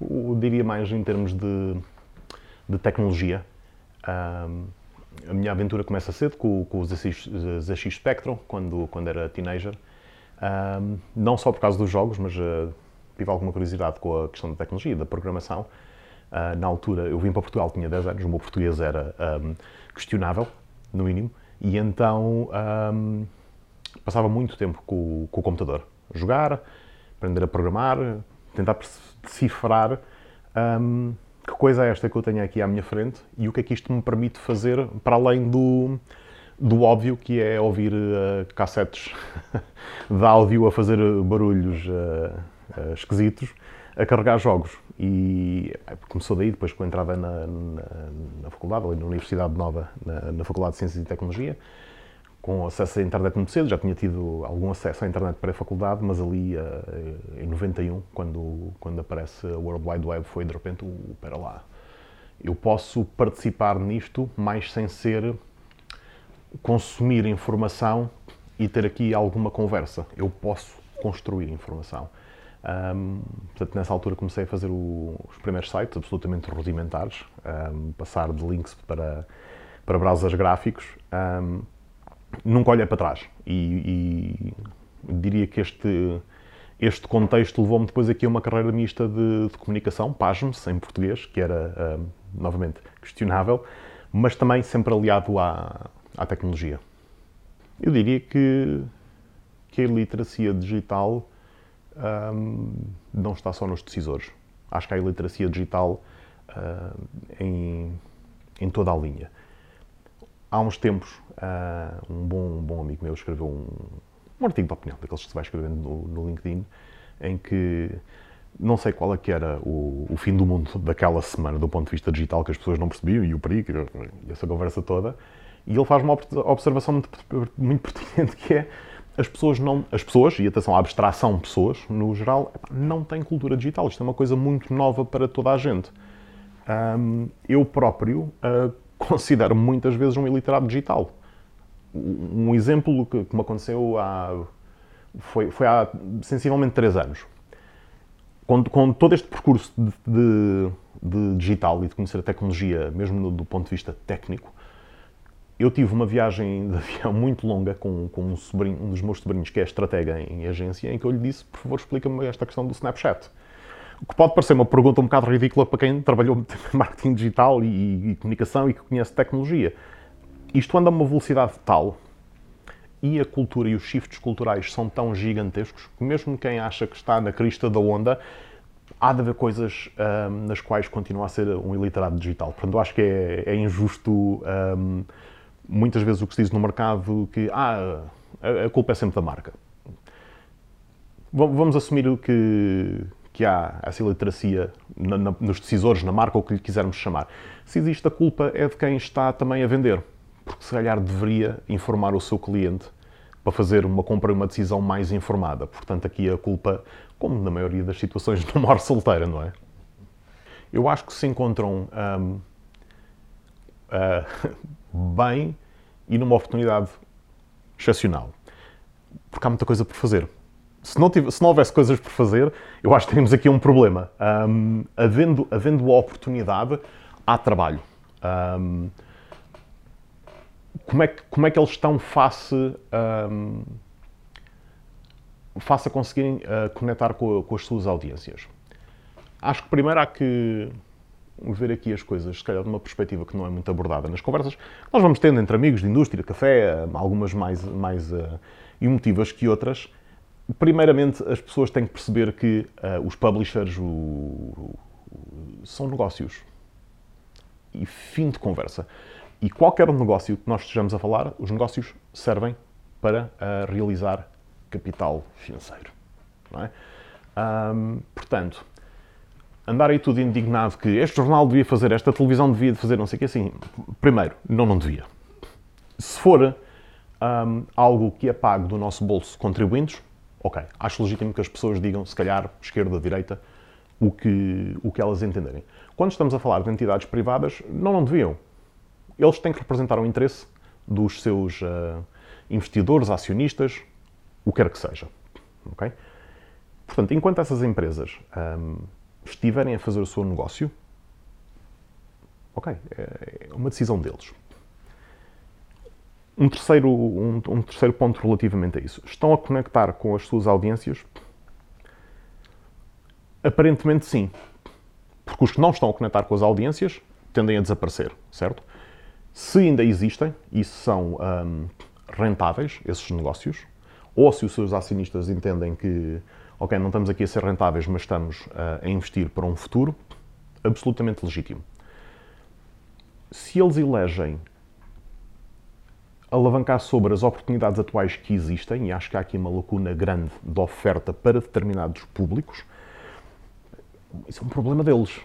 Eu diria mais em termos de, de tecnologia. Um, a minha aventura começa cedo com, com os ZX Spectrum, quando, quando era teenager. Um, não só por causa dos jogos, mas uh, tive alguma curiosidade com a questão da tecnologia, da programação. Uh, na altura, eu vim para Portugal, tinha 10 anos, o meu português era um, questionável, no mínimo, e então um, passava muito tempo com, com, o computador. Jogar, aprender a programar, tentar decifrar um, que coisa é esta que eu tenho aqui à minha frente e o que é que isto me permite fazer para além do, do óbvio que é ouvir uh, cassetes de áudio a fazer barulhos uh, uh, esquisitos a carregar jogos. E começou daí, depois com a entrada na, na, na faculdade, ali na Universidade Nova, na, na Faculdade de Ciências e Tecnologia, com acesso à internet muito cedo, já tinha tido algum acesso à internet pré-faculdade, mas ali uh, em 91, quando, quando aparece a World Wide Web, foi de repente o uh, para lá. Eu posso participar nisto, mais sem ser consumir informação e ter aqui alguma conversa. Eu posso construir informação. Um, portanto, nessa altura comecei a fazer o, os primeiros sites absolutamente rudimentares, um, passar de links para, para browsers gráficos. Um, nunca olhei para trás. E, e diria que este, este contexto levou-me depois aqui a uma carreira mista de, de comunicação, pasme-se, em português, que era, uh, novamente, questionável, mas também sempre aliado à, à tecnologia. Eu diria que, que a iliteracia digital um, não está só nos decisores. Acho que há iliteracia digital uh, em, em toda a linha. Há uns tempos, uh, um, bom, um bom amigo meu escreveu um, um artigo de opinião, daqueles que se vai escrevendo no, no LinkedIn, em que não sei qual é que era o, o, fim do mundo daquela semana, do ponto de vista digital, que as pessoas não percebiam, e o perigo, e essa conversa toda, e ele faz uma observação muito, muito pertinente, que é as pessoas não, as pessoas, e atenção à abstração pessoas, no geral, não têm cultura digital. Isto é uma coisa muito nova para toda a gente. Um, eu próprio uh, considero muitas vezes um iliterado digital. Um exemplo que, que me aconteceu há, foi, foi há sensivelmente três anos. Com, com todo este percurso de, de, de, digital e de conhecer a tecnologia, mesmo no, do ponto de vista técnico, eu tive uma viagem de avião muito longa com, com um, sobrinho, um dos meus sobrinhos, que é estratega em agência, em que eu lhe disse, por favor, explica-me esta questão do Snapchat. O que pode parecer uma pergunta um bocado ridícula para quem trabalhou em marketing digital e, e comunicação e que conhece tecnologia. Isto anda a uma velocidade tal e a cultura e os shifts culturais são tão gigantescos que mesmo quem acha que está na crista da onda, há de haver coisas um, nas quais continua a ser um iliterado digital. Portanto, eu acho que é, é injusto um, muitas vezes o que se diz no mercado que ah, a, a culpa é sempre da marca. Vamos assumir que, que há essa iliteracia na, na, nos decisores, na marca, ou o que lhe quisermos chamar. Se existe a culpa, é de quem está também a vender. Porque se calhar deveria informar o seu cliente para fazer uma compra e uma decisão mais informada. Portanto, aqui a culpa, como na maioria das situações, não morre solteira, não é? Eu acho que se encontram um, uh, ah, bem e numa oportunidade excepcional. Porque há muita coisa por fazer se não, tivesse, se não houvesse coisas por fazer, eu acho que temos aqui um problema. Um, havendo, havendo a oportunidade, há trabalho. Um, como, é que, como é que eles estão face, um, face a conseguirem uh, conectar com, com, as suas audiências? Acho que primeiro há que ver aqui as coisas, se calhar de uma perspectiva que não é muito abordada nas conversas nós vamos tendo entre amigos de indústria, café, algumas mais, mais uh, emotivas que outras, primeiramente, as pessoas têm que perceber que uh, os publishers o, o, são negócios. E fim de conversa. E qualquer negócio que nós estejamos a falar, os negócios servem para uh, realizar capital financeiro. É? Um, portanto, andar aí tudo indignado que este jornal devia fazer, esta televisão devia fazer, não sei o que, assim, primeiro, não, não devia. Se for um, algo que é pago do nosso bolso contribuintes, ok, acho legítimo que as pessoas digam, se calhar, esquerda, direita, o que, o que elas entenderem. Quando estamos a falar de entidades privadas, não, não deviam. Eles têm que representar o interesse dos seus uh, investidores, acionistas, o que quer que seja. Okay? Portanto, enquanto essas empresas um, estiverem a fazer o seu negócio, ok, é uma decisão deles. Um terceiro, um, um terceiro ponto relativamente a isso. Estão a conectar com as suas audiências? Aparentemente sim. Porque os que não estão a conectar com as audiências tendem a desaparecer, certo? Se ainda existem e são um, rentáveis esses negócios, ou se os seus acionistas entendem que, ok, não estamos aqui a ser rentáveis, mas estamos uh, a investir para um futuro, absolutamente legítimo. Se eles elegem alavancar sobre as oportunidades atuais que existem, e acho que há aqui uma lacuna grande de oferta para determinados públicos, isso é um problema deles,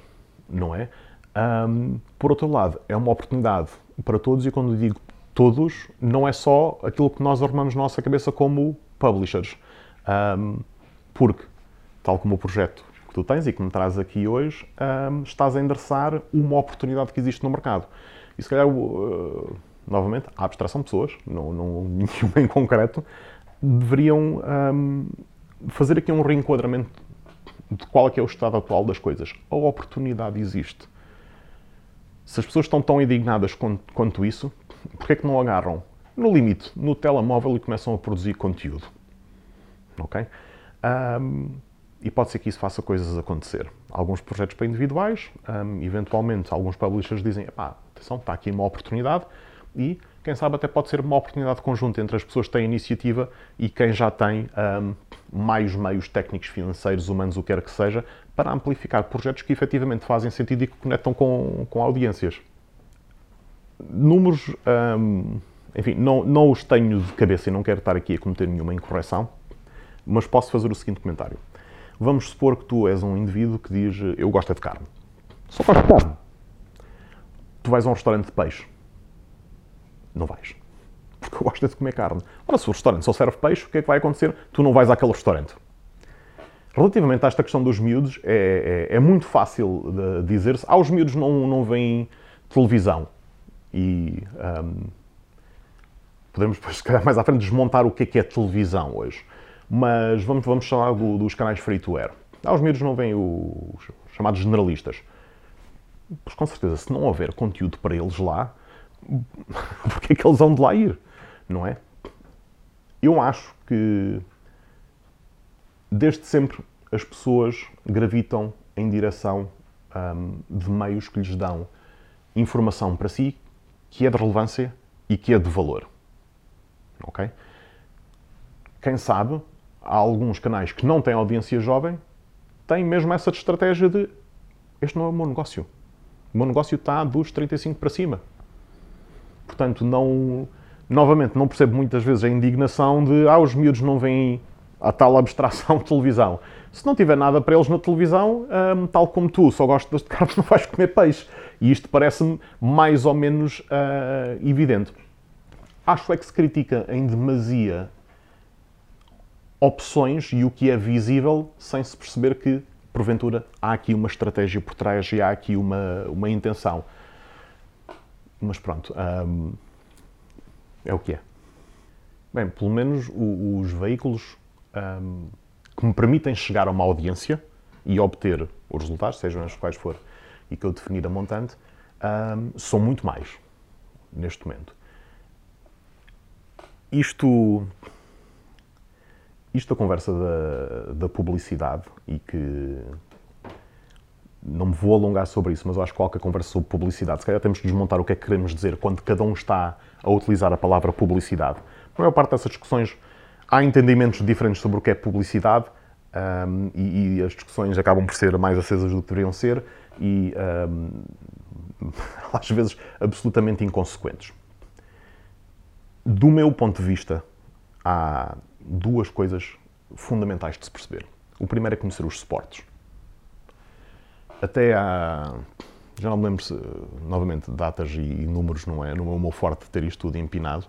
não é? Um, por outro lado, é uma oportunidade para todos, e quando digo todos, não é só aquilo que nós arrumamos na nossa cabeça como publishers. Um, porque, tal como o projeto que tu tens e que me traz aqui hoje, um, estás a endereçar uma oportunidade que existe no mercado. E se calhar, uh, novamente, a abstração de pessoas, não, não nenhuma em concreto, deveriam um, fazer aqui um reenquadramento de qual é, que é o estado atual das coisas. A oportunidade existe. Se as pessoas estão tão indignadas quanto, quanto isso, porquê é que não agarram, no limite, no telemóvel e começam a produzir conteúdo? Ok? Um, e pode ser que isso faça coisas acontecer. Alguns projetos para individuais, um, eventualmente alguns publishers dizem, pá, atenção, está aqui uma oportunidade e quem sabe até pode ser uma oportunidade conjunta entre as pessoas que têm iniciativa e quem já tem um, mais meios técnicos, financeiros, humanos, o que quer que seja, para amplificar projetos que efetivamente fazem sentido e que conectam com, com audiências. Números, um, enfim, não, não os tenho de cabeça e não quero estar aqui a cometer nenhuma incorreção, mas posso fazer o seguinte comentário. Vamos supor que tu és um indivíduo que diz eu gosto é de carne. Só gosto de carne. Tu vais a um restaurante de peixe não vais. Porque eu gosto de comer carne. Ora, se o restaurante só serve peixe, o que é que vai acontecer? Tu não vais àquele restaurante. Relativamente a esta questão dos miúdos, é, é, é muito fácil dizer-se. Ah, os miúdos não, não veem televisão. E um, podemos, depois, se calhar, mais à frente, desmontar o que é que é televisão hoje. Mas vamos, vamos falar do, dos canais free to air. Ah, os miúdos não veem os chamados generalistas. Pois com certeza, se não houver conteúdo para eles lá, porque é que eles vão de lá ir, não é? Eu acho que desde sempre as pessoas gravitam em direção um, de meios que lhes dão informação para si que é de relevância e que é de valor. Ok? Quem sabe, há alguns canais que não têm audiência jovem, têm mesmo essa estratégia de este não é o meu negócio. O meu negócio está dos 35 para cima. Portanto, não, novamente, não percebo muitas vezes a indignação de ah, os miúdos não veem a tal abstração de televisão. Se não tiver nada para eles na televisão, um, tal como tu, só gostas de carne, não vais comer peixe. E isto parece-me mais ou menos uh, evidente. Acho é que se critica em demasia opções e o que é visível sem se perceber que, porventura, há aqui uma estratégia por trás e há aqui uma, uma intenção. Mas pronto, um, é o que é. Bem, pelo menos o, os veículos um, que me permitem chegar a uma audiência e obter os resultados, sejam os quais for, e que eu definir a montante, um, são muito mais neste momento. Isto, isto a conversa da, da publicidade e que não me vou alongar sobre isso, mas eu acho que qualquer conversa sobre publicidade, se calhar temos que desmontar o que é que queremos dizer quando cada um está a utilizar a palavra publicidade. A maior parte dessas discussões há entendimentos diferentes sobre o que é publicidade um, e, e, as discussões acabam por ser mais acesas do que deveriam ser e um, às vezes absolutamente inconsequentes. Do meu ponto de vista, há duas coisas fundamentais de se perceber. O primeiro é conhecer os suportes até há. Já não me lembro se, novamente, datas e, e números não é, não é o meu forte ter isto tudo empinado,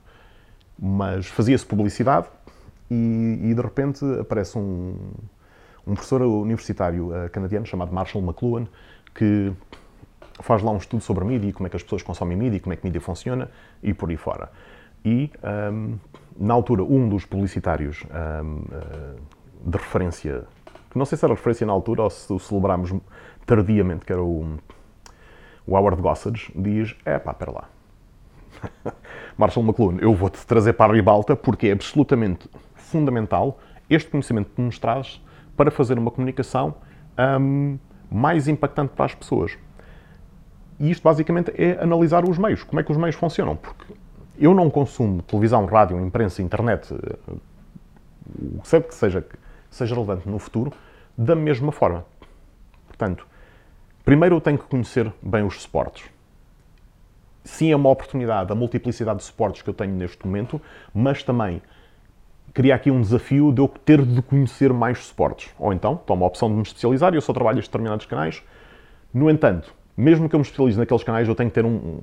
mas fazia-se publicidade e, e, de repente aparece um, um professor universitário uh, canadiano chamado Marshall McLuhan que faz lá um estudo sobre a mídia, como é que as pessoas consomem mídia, como é que a mídia funciona e por aí fora. E, um, na altura, um dos publicitários um, uh, eh, de referência, que não sei se era referência na altura ou se o celebrámos tardiamente, que era o, o Howard Gossage, diz: é pá, espera lá. Marshall McLuhan, eu vou-te trazer para a ribalta porque é absolutamente fundamental este conhecimento que nos traz para fazer uma comunicação um, mais impactante para as pessoas. E isto basicamente é analisar os meios, como é que os meios funcionam, porque eu não consumo televisão, rádio, imprensa, internet, o que que seja, seja relevante no futuro, da mesma forma. Portanto, primeiro eu tenho que conhecer bem os suportes. Sim, é uma oportunidade, a multiplicidade de suportes que eu tenho neste momento, mas também cria aqui um desafio de eu ter de conhecer mais suportes. Ou então, tomo a opção de me especializar e eu só trabalho em determinados canais. No entanto, mesmo que eu me especialize naqueles canais, eu tenho que ter um,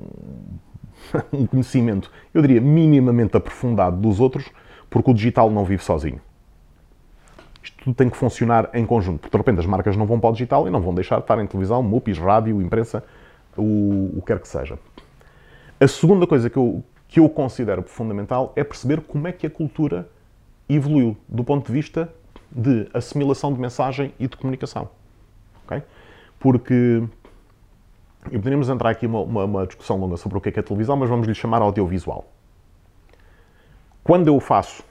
um conhecimento, eu diria, minimamente aprofundado dos outros, porque o digital não vive sozinho. Isto tudo tem que funcionar em conjunto, porque de repente as marcas não vão para o digital e não vão deixar de estar em televisão, MUPIs, rádio, imprensa, o, o que quer que seja. A segunda coisa que eu, que eu considero fundamental é perceber como é que a cultura evoluiu do ponto de vista de assimilação de mensagem e de comunicação. Okay? Porque e poderíamos entrar aqui uma, uma, uma, discussão longa sobre o que é, que é televisão, mas vamos lhe chamar audiovisual. Quando eu faço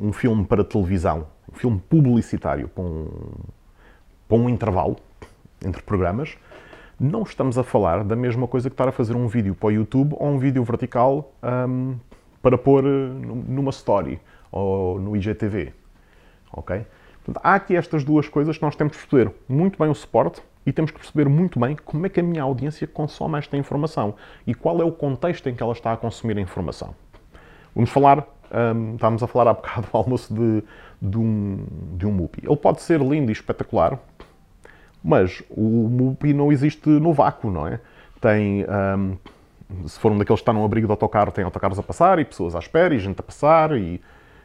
um filme para televisão, filme publicitário para um, para um intervalo entre programas, não estamos a falar da mesma coisa que estar a fazer um vídeo para o YouTube ou um vídeo vertical um, para pôr numa story ou no IGTV. Ok? Portanto, há aqui estas duas coisas que nós temos que perceber muito bem o suporte e temos que perceber muito bem como é que a minha audiência consome esta informação e qual é o contexto em que ela está a consumir a informação. Vamos falar, um, estávamos a falar há bocado do almoço de, de, um, de um MUPI. Ele pode ser lindo e espetacular, mas o MUPI não existe no vácuo, não é? Tem, um, se for um daqueles que está num abrigo de autocarro, tem autocarros a passar e pessoas à espera e gente a passar e,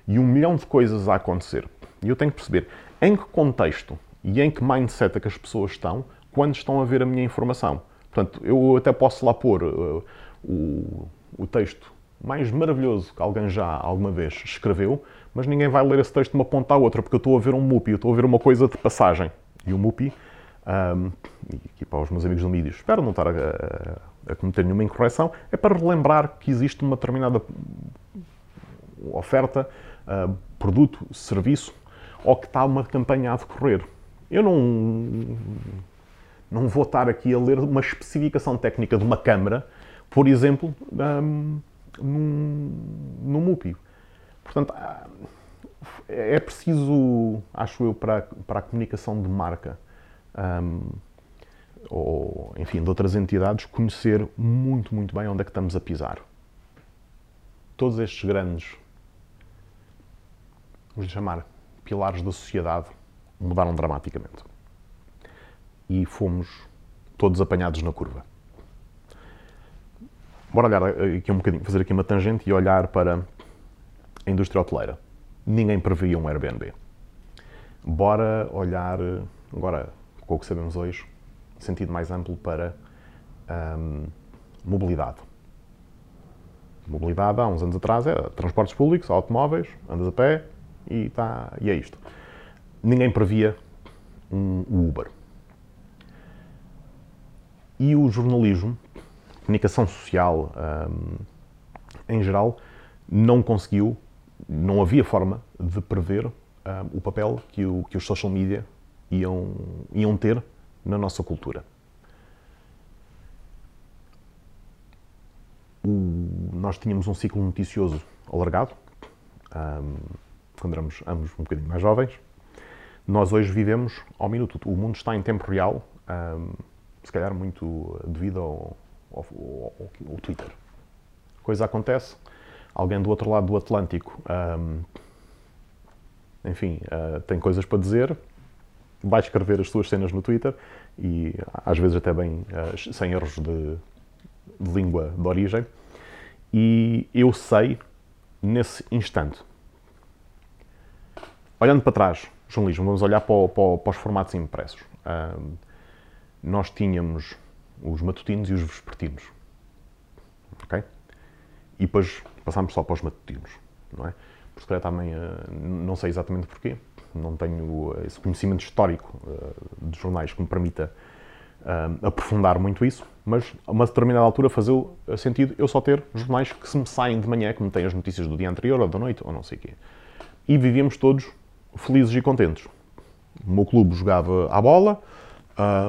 e um milhão de coisas a acontecer. E eu tenho que perceber em que contexto e em que mindset é que as pessoas estão quando estão a ver a minha informação. Portanto, eu até posso lá pôr uh, o, o texto mais maravilhoso que alguém já alguma vez escreveu, mas ninguém vai ler esse texto de uma ponta à outra, porque eu estou a ver um MUPI, eu estou a ver uma coisa de passagem. E o MUPI, um, aqui para os meus amigos do mídia, espero não estar a, a, a, cometer nenhuma incorreção, é para relembrar que existe uma determinada oferta, uh, produto, serviço, ou que está uma campanha a decorrer. Eu não, não vou estar aqui a ler uma especificação técnica de uma câmara, por exemplo, um, num, num. Portanto, é preciso, acho eu, para, para a comunicação de marca, um, ou, enfim, de outras entidades, conhecer muito, muito bem onde é que estamos a pisar. Todos estes grandes, vamos chamar, pilares da sociedade, mudaram dramaticamente. E fomos todos apanhados na curva. Bora olhar aqui um bocadinho, fazer aqui uma tangente e olhar para a indústria hoteleira. Ninguém previa um Airbnb. Bora olhar, agora, com o que sabemos hoje, sentido mais amplo para hum, mobilidade. Mobilidade, há uns anos atrás, era transportes públicos, automóveis, andas a pé e, tá, e é isto ninguém previa um Uber. E o jornalismo, comunicação social um, em geral, não conseguiu, não havia forma de prever um, o papel que, o, que os social media iam, iam ter na nossa cultura. O, nós tínhamos um ciclo noticioso alargado, um, quando éramos ambos um bocadinho mais jovens, nós hoje vivemos ao minuto. O mundo está em tempo real, um, se calhar muito devido ao, ao, ao, ao, Twitter. Coisa acontece, alguém do outro lado do Atlântico, um, enfim, uh, tem coisas para dizer vai escrever as suas cenas no Twitter e às vezes até bem uh, sem erros de, de língua de origem. E eu sei, nesse instante, olhando para trás, jornalismo, vamos olhar para, para, para os formatos impressos. Uh, nós tínhamos os matutinos e os vespertinos. Ok? E depois passámos só para os matutinos, não é? Por se também, não sei exatamente porquê, não tenho esse conhecimento histórico uh, de jornais que me permita uh, aprofundar muito isso, mas a uma determinada altura fazeu sentido eu só ter jornais que se me saem de manhã, que me têm as notícias do dia anterior ou da noite ou não sei o quê. E vivíamos todos felizes e contentes. O meu clube jogava à bola,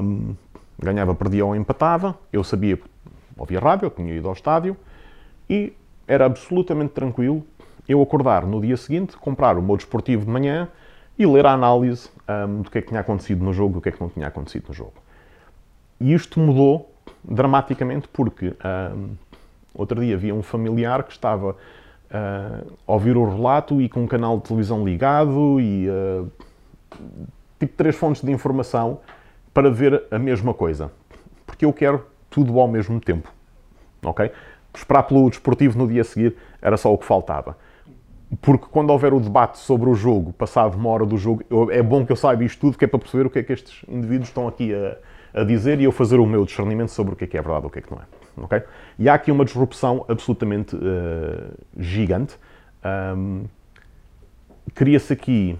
um, ganhava, perdia ou empatava, eu sabia, ouvia rádio, eu tinha ido ao estádio e era absolutamente tranquilo eu acordar no dia seguinte, comprar o meu desportivo de manhã e ler a análise um, do que é que tinha acontecido no jogo e o que é que não tinha acontecido no jogo. E isto mudou dramaticamente porque um, outro dia havia um familiar que estava uh, a ouvir o relato e com um canal de televisão ligado e uh, tipo três fontes de informação para ver a mesma coisa. Porque eu quero tudo ao mesmo tempo. Ok? Esperar pelo desportivo no dia a seguir era só o que faltava. Porque quando houver o debate sobre o jogo, passado uma hora do jogo, eu, é bom que eu saiba isto tudo, que é para perceber o que é que estes indivíduos estão aqui a, a dizer e eu fazer o meu discernimento sobre o que é que é verdade e o que é que não é. Okay? E há aqui uma disrupção absolutamente uh, gigante. Um, Cria-se aqui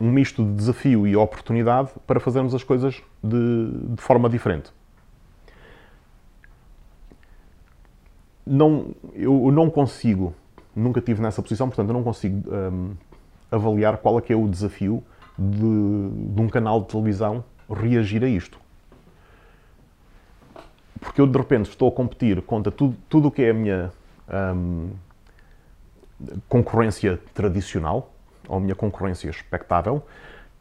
um misto de desafio e oportunidade para fazermos as coisas de, de forma diferente. Não, eu não consigo nunca tive nessa posição, portanto eu não consigo um, avaliar qual é que é o desafio de, de, um canal de televisão reagir a isto. Porque eu de repente estou a competir contra tudo, tudo o que é a minha um, concorrência tradicional, ou minha concorrência expectável.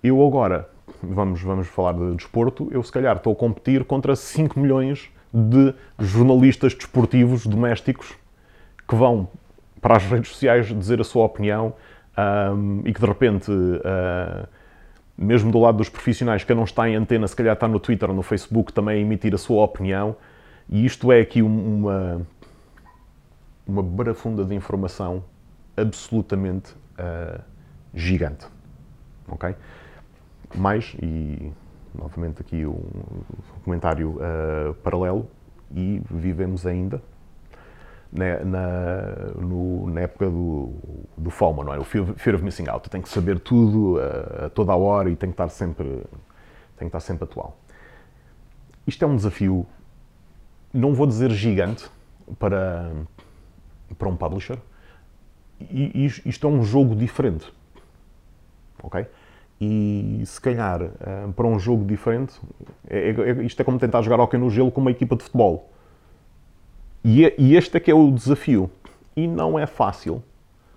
Eu agora, vamos, vamos falar de desporto, eu se calhar estou a competir contra 5 milhões de jornalistas desportivos domésticos que vão para as redes sociais dizer a sua opinião um, e que de repente, uh, mesmo do lado dos profissionais, que não está em antena, se calhar está no Twitter no Facebook também a emitir a sua opinião. E isto é aqui uma, uma barafunda de informação absolutamente uh, gigante. Ok? Mais, e novamente aqui um comentário uh, paralelo, e vivemos ainda na, na, no, na época do, do FOMO, não é? O Fear of Missing Out. Tem que saber tudo a, a toda a hora e tem que estar sempre, tem que estar sempre atual. Isto é um desafio, não vou dizer gigante, para, para um publisher. E, isto é um jogo diferente. Ok? E se calhar, eh, para um jogo diferente, é, é, isto é como tentar jogar hockey no gelo com uma equipa de futebol é, e, este é que é o desafio. E não é fácil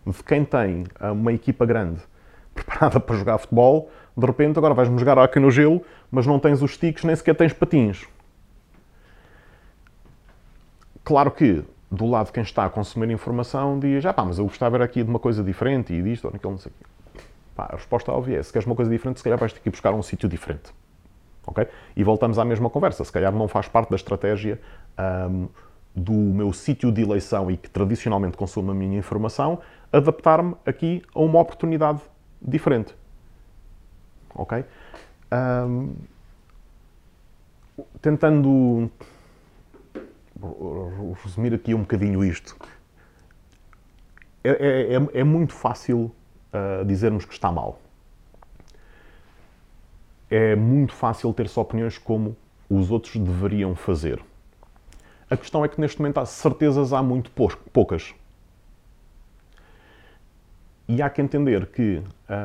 de quem tem ah, uma equipa grande preparada para jogar futebol, de repente agora vais-me jogar aqui no gelo, mas não tens os sticks, nem sequer tens patins. Claro que, do lado de quem está a consumir informação, diz, ah pá, mas eu gostava era aqui de uma coisa diferente e disto ou naquilo, não sei o quê. Pá, a resposta óbvia é, se queres uma coisa diferente, se calhar vais ter que ir buscar um sítio diferente. Ok? E voltamos à mesma conversa. Se calhar não faz parte da estratégia um, do meu sítio de eleição e que tradicionalmente consumo a minha informação, adaptar-me aqui a uma oportunidade diferente. Ok? Um, tentando resumir aqui um bocadinho isto, é, é, é, é muito fácil uh, dizermos que está mal. É muito fácil ter-se opiniões como os outros deveriam fazer. A questão é que neste momento há certezas há muito poucas. E há que entender que,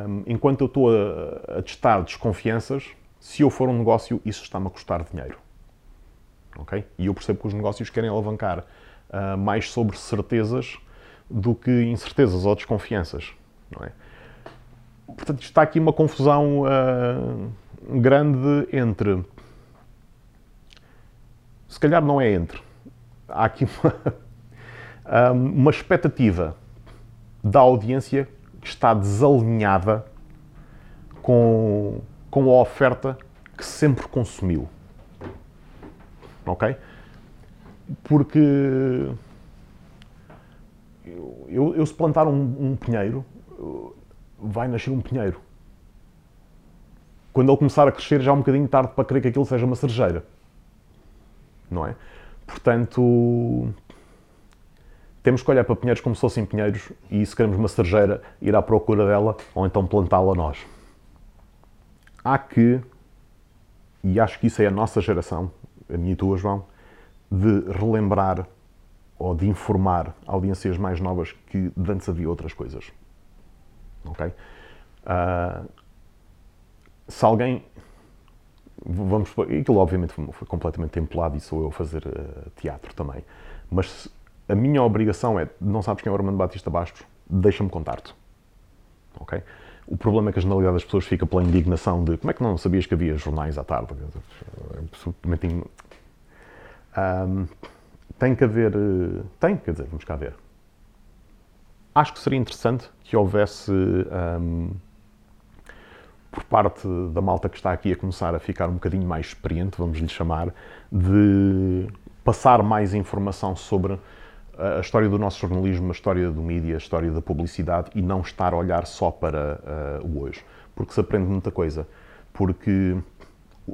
um, enquanto eu estou a, a, testar desconfianças, se eu for um negócio, isso está-me a custar dinheiro. Ok? E eu percebo que os negócios querem alavancar uh, mais sobre certezas do que incertezas ou desconfianças. Não é? Portanto, está aqui uma confusão uh, grande entre. Se calhar não é entre há aqui uma, uma expectativa da audiência que está desalinhada com com a oferta que sempre consumiu. Ok? Porque eu, eu se plantar um, um pinheiro, vai nascer um pinheiro. Quando ele começar a crescer, já é um bocadinho tarde para querer que aquilo seja uma cerejeira. Não é? Portanto, temos que olhar para pinheiros como se fossem pinheiros e se queremos uma cerejeira, ir à procura dela ou então plantá-la nós. Há que, e acho que isso é a nossa geração, a minha e tua, João, de relembrar ou de informar audiências mais novas que antes havia outras coisas. Ok? Uh, se alguém. Vamos. Aquilo, obviamente, foi completamente templado e sou eu a fazer uh, teatro também. Mas a minha obrigação é: não sabes quem é o Armando Batista Bastos? Deixa-me contar-te. Ok? O problema é que a generalidade das pessoas fica pela indignação de como é que não sabias que havia jornais à tarde? É absolutamente. Um, tem que haver. Eh, tem, quer dizer, vamos cá ver. Acho que seria interessante que houvesse. Um, por parte da malta que está aqui a começar a ficar um bocadinho mais experiente, vamos lhe chamar, de passar mais informação sobre a história do nosso jornalismo, a história do mídia, a história da publicidade e não estar a olhar só para uh, o hoje. Porque se aprende muita coisa. Porque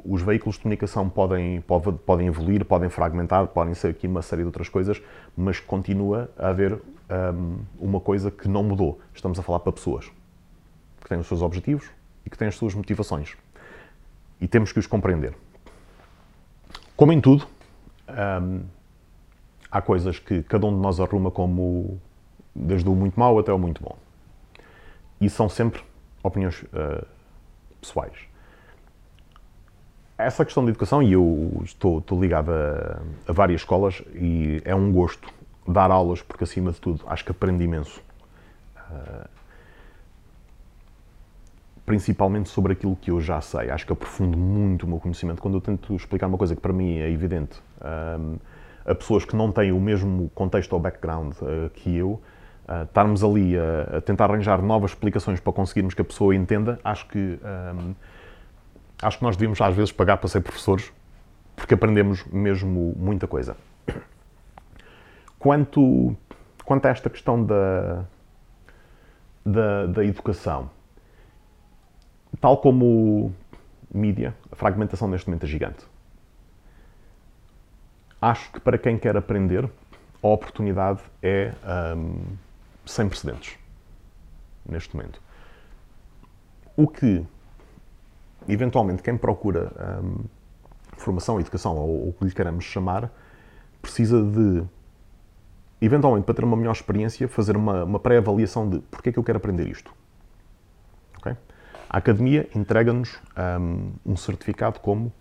os veículos de comunicação podem, podem evoluir, podem fragmentar, podem ser aqui uma série de outras coisas, mas continua a haver um, uma coisa que não mudou. Estamos a falar para pessoas que têm os seus objetivos e que têm as suas motivações. E temos que os compreender. Como em tudo, um, há coisas que cada um de nós arruma como desde o muito mau até o muito bom. E são sempre opiniões uh, pessoais essa questão de educação, e eu estou, estou ligado a, a, várias escolas e é um gosto dar aulas, porque acima de tudo acho que aprendo imenso. Uh, principalmente sobre aquilo que eu já sei. Acho que aprofundo muito o meu conhecimento. Quando eu tento explicar uma coisa que para mim é evidente um, a pessoas que não têm o mesmo contexto ou background uh, que eu, uh, estarmos ali a, a, tentar arranjar novas explicações para conseguirmos que a pessoa entenda, acho que acho que nós devíamos às vezes pagar para ser professores, porque aprendemos mesmo muita coisa. Quanto, quanto a esta questão da, da, da educação, tal como mídia, a fragmentação neste momento é gigante. Acho que para quem quer aprender, a oportunidade é um, sem precedentes neste momento. O que eventualmente, quem procura hum, formação, educação ou o que lhe queremos chamar, precisa de, eventualmente, para ter uma melhor experiência, fazer uma, uma pré-avaliação de porque é que eu quero aprender isto. Okay? A academia entrega-nos um, um, certificado como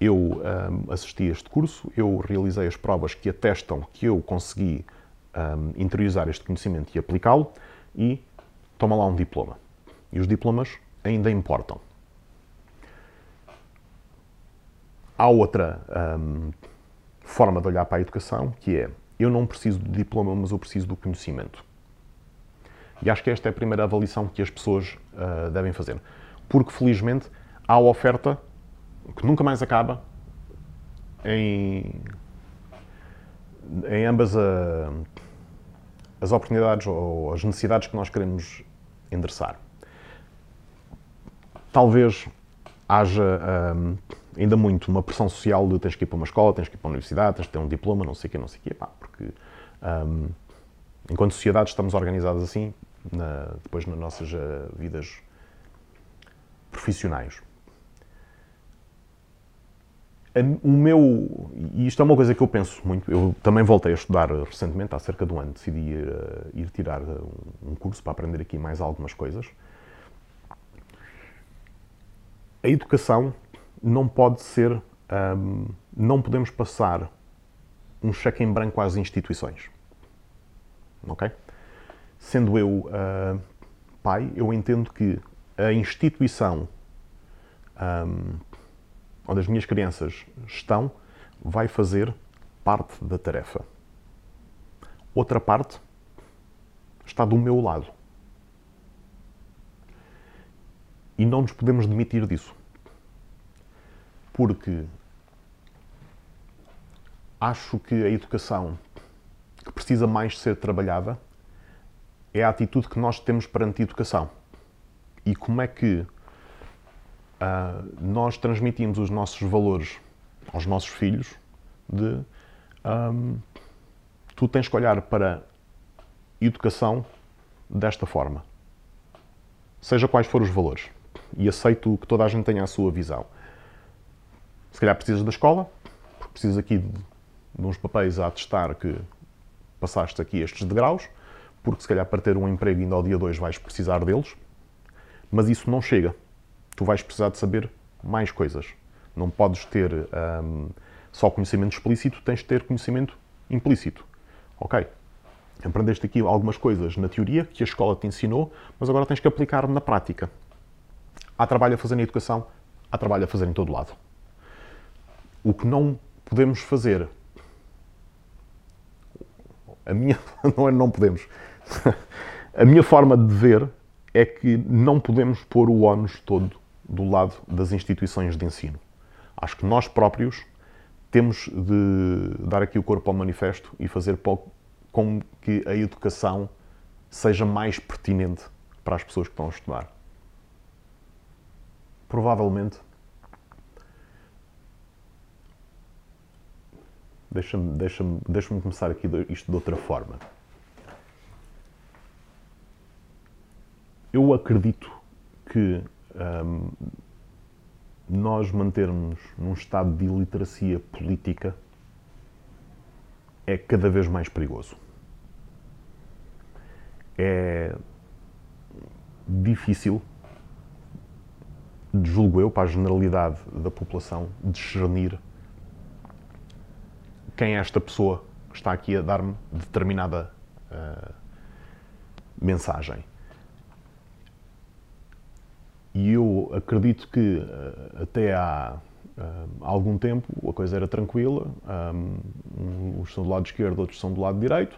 eu um, assisti a este curso, eu realizei as provas que atestam que eu consegui um, interiorizar este conhecimento e aplicá-lo e toma lá um diploma. E os diplomas ainda importam. Há outra hum, forma de olhar para a educação, que é eu não preciso do diploma, mas eu preciso do conhecimento. E acho que esta é a primeira avaliação que as pessoas uh, devem fazer. Porque, felizmente, há oferta que nunca mais acaba em, em ambas a, as oportunidades ou as necessidades que nós queremos endereçar. Talvez haja. Um, ainda muito uma pressão social de tens que ir para uma escola, tens que ir para uma universidade, tens que ter um diploma, não sei o quê, não sei o quê, pá, porque um, enquanto sociedade estamos organizados assim, na, depois nas nossas uh, vidas profissionais. O meu, e isto é uma coisa que eu penso muito, eu também voltei a estudar recentemente, há cerca de um ano, decidi uh, ir tirar um curso para aprender aqui mais algumas coisas. A educação não pode ser, um, não podemos passar um cheque em branco às instituições. Ok? Sendo eu uh, pai, eu entendo que a instituição um, onde as minhas crianças estão vai fazer parte da tarefa. Outra parte está do meu lado. E não nos podemos demitir disso porque acho que a educação que precisa mais ser trabalhada é a atitude que nós temos perante a educação. E como é que uh, nós transmitimos os nossos valores aos nossos filhos de um, tu tens que olhar para educação desta forma. Seja quais forem os valores. E aceito que toda a gente tenha a sua visão. Se calhar precisas da escola, porque precisas aqui de, de uns papéis a atestar que passaste aqui estes degraus, porque se calhar para ter um emprego ainda ao dia 2 vais precisar deles, mas isso não chega. Tu vais precisar de saber mais coisas. Não podes ter um, só conhecimento explícito, tens de ter conhecimento implícito. Ok? Aprendeste aqui algumas coisas na teoria que a escola te ensinou, mas agora tens que aplicar na prática. Há trabalho a fazer na educação, há trabalho a fazer em todo lado. O que não podemos fazer, a minha, não é não podemos, a minha forma de ver é que não podemos pôr o ónus todo do lado das instituições de ensino. Acho que nós próprios temos de dar aqui o corpo ao manifesto e fazer com que a educação seja mais pertinente para as pessoas que estão a estudar. Provavelmente. Deixa-me deixa deixa começar aqui isto de outra forma. Eu acredito que hum, nós mantermos num estado de iliteracia política é cada vez mais perigoso. É difícil, julgo eu, para a generalidade da população, discernir quem é esta pessoa que está aqui a dar-me determinada uh, mensagem. E eu acredito que eh, até há eh, algum tempo a coisa era tranquila, um, uns são do lado esquerdo, outros são do lado direito.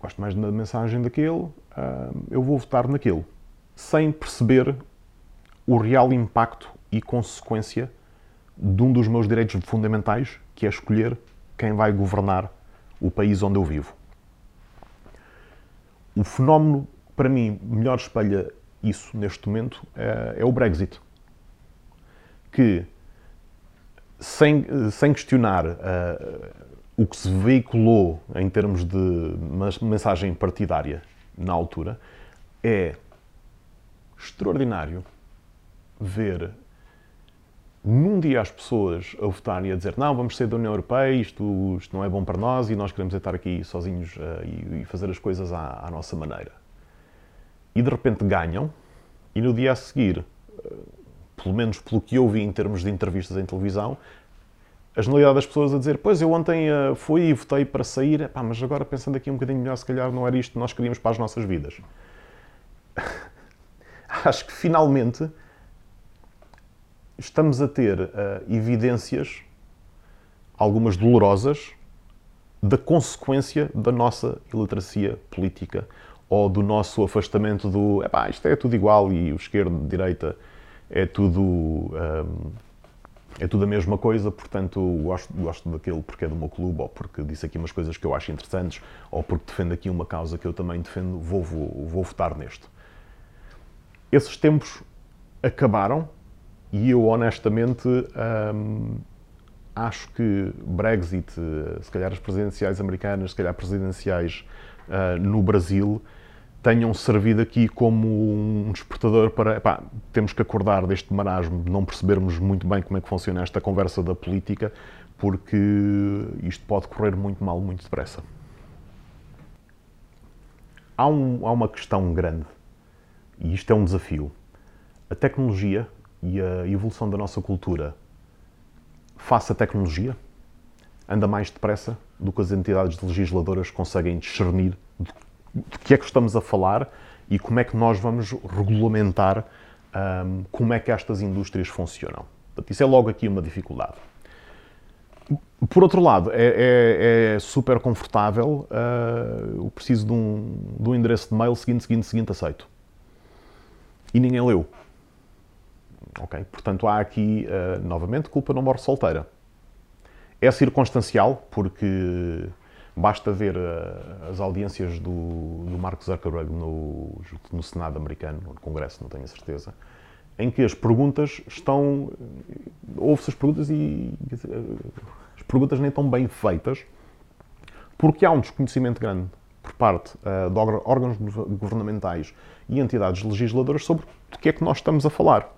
Gosto mais da mensagem daquele, eu vou votar naquele, sem perceber o real impacto e consequência de um dos meus direitos fundamentais, que é escolher quem vai governar o país onde eu vivo. O fenómeno, para mim, melhor espelha isso neste momento é, é o Brexit. Que, sem, sem questionar uh, o que se veiculou em termos de mensagem partidária na altura, é extraordinário ver num dia as pessoas a votarem e a dizer não, vamos sair da União Europeia, isto, isto não é bom para nós e nós queremos estar aqui sozinhos uh, e, e, fazer as coisas à, à nossa maneira e de repente ganham, e no dia a seguir, eh, pelo menos pelo que eu vi em termos de entrevistas em televisão, a generalidade das pessoas a dizer: Pois eu ontem uh, fui e votei para sair, Epá, mas agora pensando aqui um bocadinho melhor, se calhar não era isto que nós queríamos para as nossas vidas. Acho que finalmente estamos a ter uh, evidências, algumas dolorosas, da consequência da nossa iliteracia política ou do nosso afastamento do epá, isto é tudo igual e o esquerdo, direita é tudo um, é tudo a mesma coisa, portanto gosto, gosto daquele porque é do meu clube ou porque disse aqui umas coisas que eu acho interessantes ou porque defende aqui uma causa que eu também defendo, vou, vou, vou votar neste. Esses tempos acabaram e eu honestamente hum, acho que Brexit, se calhar as presidenciais americanas, se calhar presidenciais uh, no Brasil, tenham servido aqui como um despertador para. Epá, temos que acordar deste marasmo, de não percebermos muito bem como é que funciona esta conversa da política, porque isto pode correr muito mal, muito depressa. Há, um, há uma questão grande, e isto é um desafio. A tecnologia e a evolução da nossa cultura face à tecnologia anda mais depressa do que as entidades legisladoras conseguem discernir de que é que estamos a falar e como é que nós vamos regulamentar um, como é que estas indústrias funcionam. Portanto, isso é logo aqui uma dificuldade. Por outro lado, é, é, é super confortável. Uh, eu preciso de um, de um endereço de mail seguinte, seguinte, seguinte, aceito. E ninguém leu. Portanto, há aqui, uh, novamente, culpa não morre solteira. É circunstancial, porque basta ver uh, as audiências do, do Mark Zuckerberg no, no Senado americano, no Congresso, não tenho a certeza, em que as perguntas estão. Ouve-se as perguntas e. As perguntas nem tão bem feitas, porque há um desconhecimento grande por parte uh, de órgãos governamentais e entidades legisladoras sobre o que é que nós estamos a falar.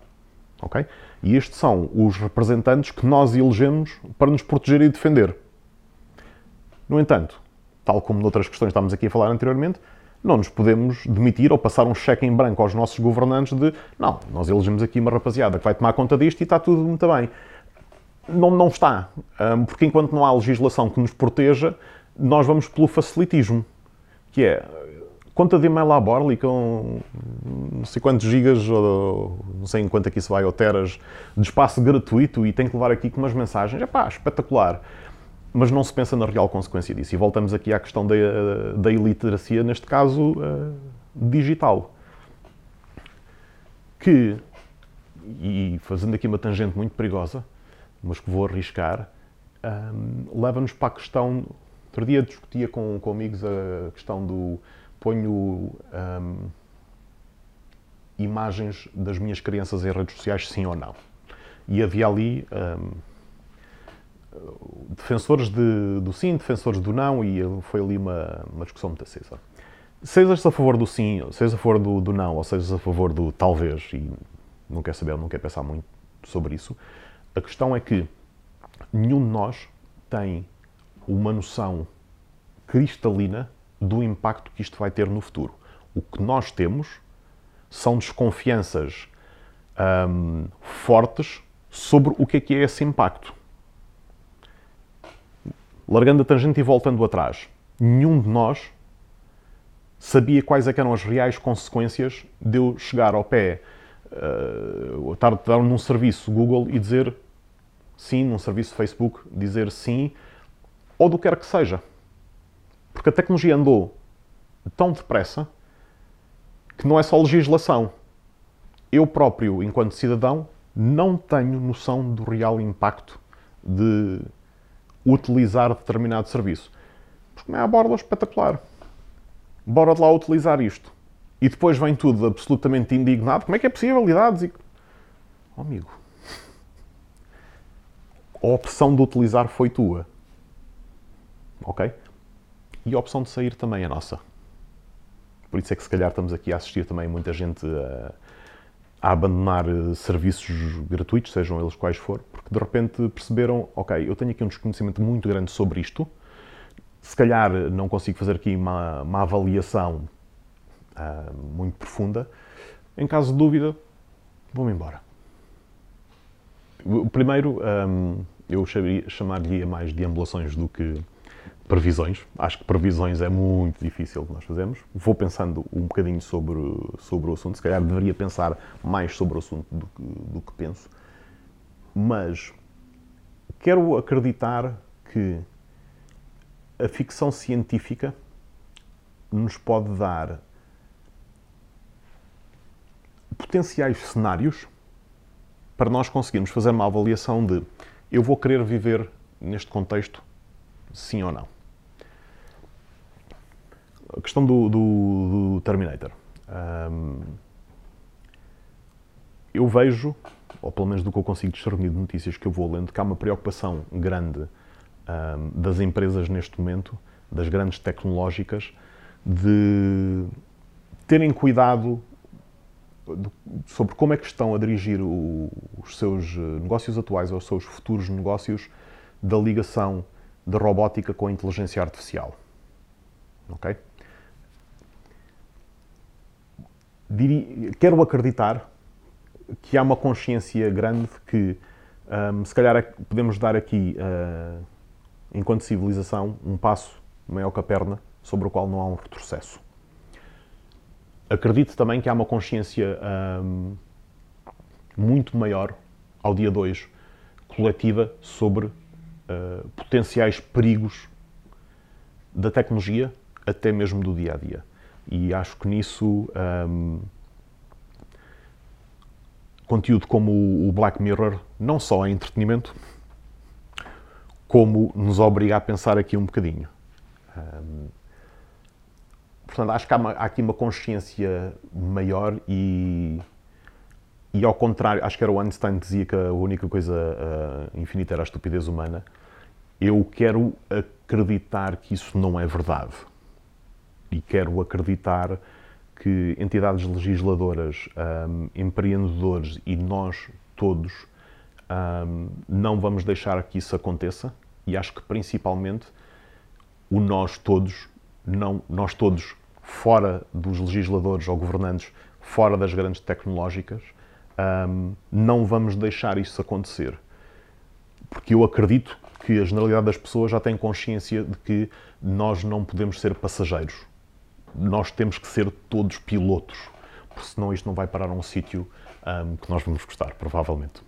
Okay? E estes são os representantes que nós elegemos para nos proteger e defender. No entanto, tal como noutras questões que estávamos aqui a falar anteriormente, não nos podemos demitir ou passar um cheque em branco aos nossos governantes de não, nós elegemos aqui uma rapaziada que vai tomar conta disto e está tudo muito bem. Não, não está. Porque enquanto não há legislação que nos proteja, nós vamos pelo facilitismo, que é conta de e-mail à borla e com não sei quantos gigas, ou não sei em quanto aqui se vai, ou teras de espaço gratuito e tem que levar aqui com umas mensagens. É pá, espetacular mas não se pensa na real consequência disso. E voltamos aqui à questão da, da iliteracia, neste caso uh, digital. Que, e fazendo aqui uma tangente muito perigosa, mas que vou arriscar, ehm, leva-nos para a questão. Outro dia discutia com, com amigos a questão do ponho um, ehm, imagens das minhas crianças em redes sociais, sim ou não. E havia ali. Um, ehm, defensores de, do sim, defensores do não, e foi ali uma, uma discussão muito acesa. Sejas a favor do sim, sejas a favor do, do não, ou sejas a favor do talvez, e não quer saber, não quer pensar muito sobre isso, a questão é que nenhum de nós tem uma noção cristalina do impacto que isto vai ter no futuro. O que nós temos são desconfianças hum, fortes sobre o que é que é esse impacto largando a tangente e voltando atrás, nenhum de nós sabia quais é eram as reais consequências de eu chegar ao pé, uh, estar, estar num serviço Google e dizer sim, num serviço Facebook, dizer sim, ou do que quer que seja. Porque a tecnologia andou tão depressa que não é só legislação. Eu próprio, enquanto cidadão, não tenho noção do real impacto de utilizar determinado serviço. Porque não é a borla espetacular. Bora de lá utilizar isto. E depois vem tudo absolutamente indignado. Como é que é possível? Idades e... Oh, amigo. A opção de utilizar foi tua. Ok? E a opção de sair também é nossa. Por isso é que se calhar estamos aqui a assistir também muita gente a, a abandonar eh, serviços gratuitos, sejam eles quais for, porque de repente perceberam, ok, eu tenho aqui um desconhecimento muito grande sobre isto, se calhar não consigo fazer aqui uma, uma avaliação uh, muito profunda. Em caso de dúvida, vou-me embora. O primeiro, um, eu chamaria mais de ambulações do que previsões. Acho que previsões é muito difícil que nós fazemos. Vou pensando um bocadinho sobre, sobre o assunto. Se calhar deveria pensar mais sobre o assunto do que, do que penso. Mas quero acreditar que a ficção científica nos pode dar potenciais cenários para nós conseguirmos fazer uma avaliação de eu vou querer viver neste contexto, sim ou não a questão do, do, do Terminator. Um, eu vejo, ou pelo menos do que eu consigo discernir de notícias que eu vou lendo, que há uma preocupação grande um, das empresas neste momento, das grandes tecnológicas, de terem cuidado sobre como é que estão a dirigir o, os seus negócios atuais ou os seus futuros negócios da ligação da robótica com inteligência artificial. Ok? quero acreditar que há uma consciência grande que um, se calhar podemos dar aqui, uh, enquanto civilização, um passo maior que a perna sobre o qual não há um retrocesso. Acredito também que há uma consciência um, muito maior, ao dia 2, coletiva, sobre uh, potenciais perigos da tecnologia, até mesmo do dia a dia. E acho que nisso um, conteúdo como o Black Mirror não só é entretenimento, como nos obriga a pensar aqui um bocadinho. Um, portanto, acho que há, uma, há, aqui uma consciência maior e, e, ao contrário, acho que era o Einstein que dizia que a única coisa uh, infinita era a estupidez humana. Eu quero acreditar que isso não é verdade. E quero acreditar que entidades legisladoras, um, empreendedores e nós todos um, não vamos deixar que isso aconteça e acho que principalmente o nós todos, não, nós todos fora dos legisladores ou governantes, fora das grandes tecnológicas, um, não vamos deixar isso acontecer. Porque eu acredito que a generalidade das pessoas já tem consciência de que nós não podemos ser passageiros nós temos que ser todos pilotos, porque senão isto não vai parar a um sítio um, que nós vamos gostar, provavelmente.